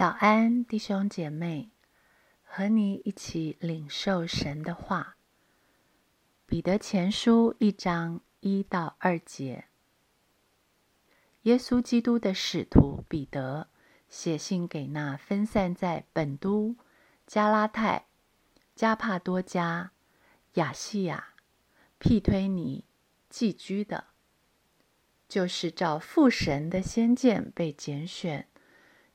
早安，弟兄姐妹，和你一起领受神的话。彼得前书一章一到二节，耶稣基督的使徒彼得写信给那分散在本都、加拉太、加帕多加、亚细亚、庇推尼寄居的，就是照父神的先见被拣选。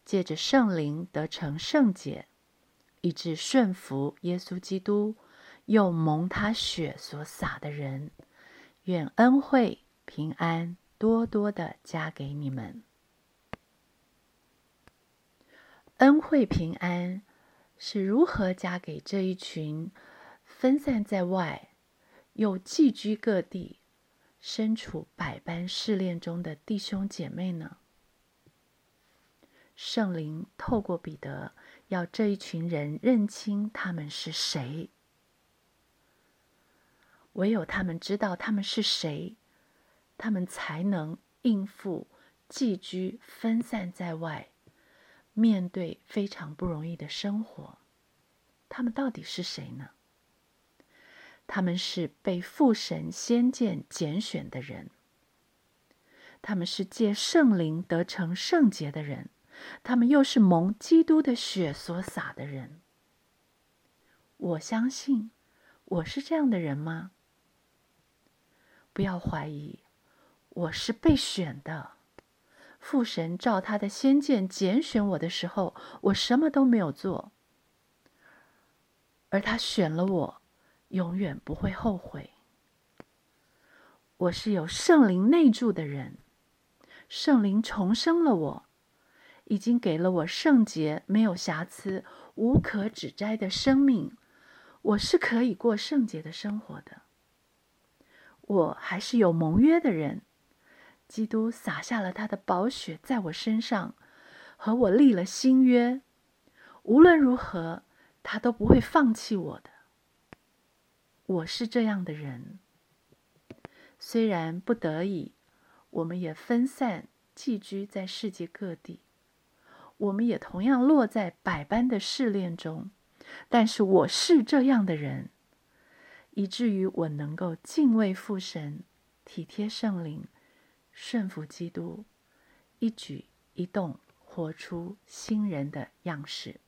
借着圣灵得成圣洁，以致顺服耶稣基督，又蒙他血所洒的人，愿恩惠平安多多的加给你们。恩惠平安是如何加给这一群分散在外又寄居各地、身处百般试炼中的弟兄姐妹呢？圣灵透过彼得，要这一群人认清他们是谁。唯有他们知道他们是谁，他们才能应付寄居分散在外、面对非常不容易的生活。他们到底是谁呢？他们是被父神先见拣选的人，他们是借圣灵得成圣洁的人。他们又是蒙基督的血所洒的人。我相信我是这样的人吗？不要怀疑，我是被选的。父神照他的先见拣选我的时候，我什么都没有做，而他选了我，永远不会后悔。我是有圣灵内住的人，圣灵重生了我。已经给了我圣洁、没有瑕疵、无可指摘的生命，我是可以过圣洁的生活的。我还是有盟约的人，基督洒下了他的宝血在我身上，和我立了新约。无论如何，他都不会放弃我的。我是这样的人，虽然不得已，我们也分散寄居在世界各地。我们也同样落在百般的试炼中，但是我是这样的人，以至于我能够敬畏父神，体贴圣灵，顺服基督，一举一动活出新人的样式。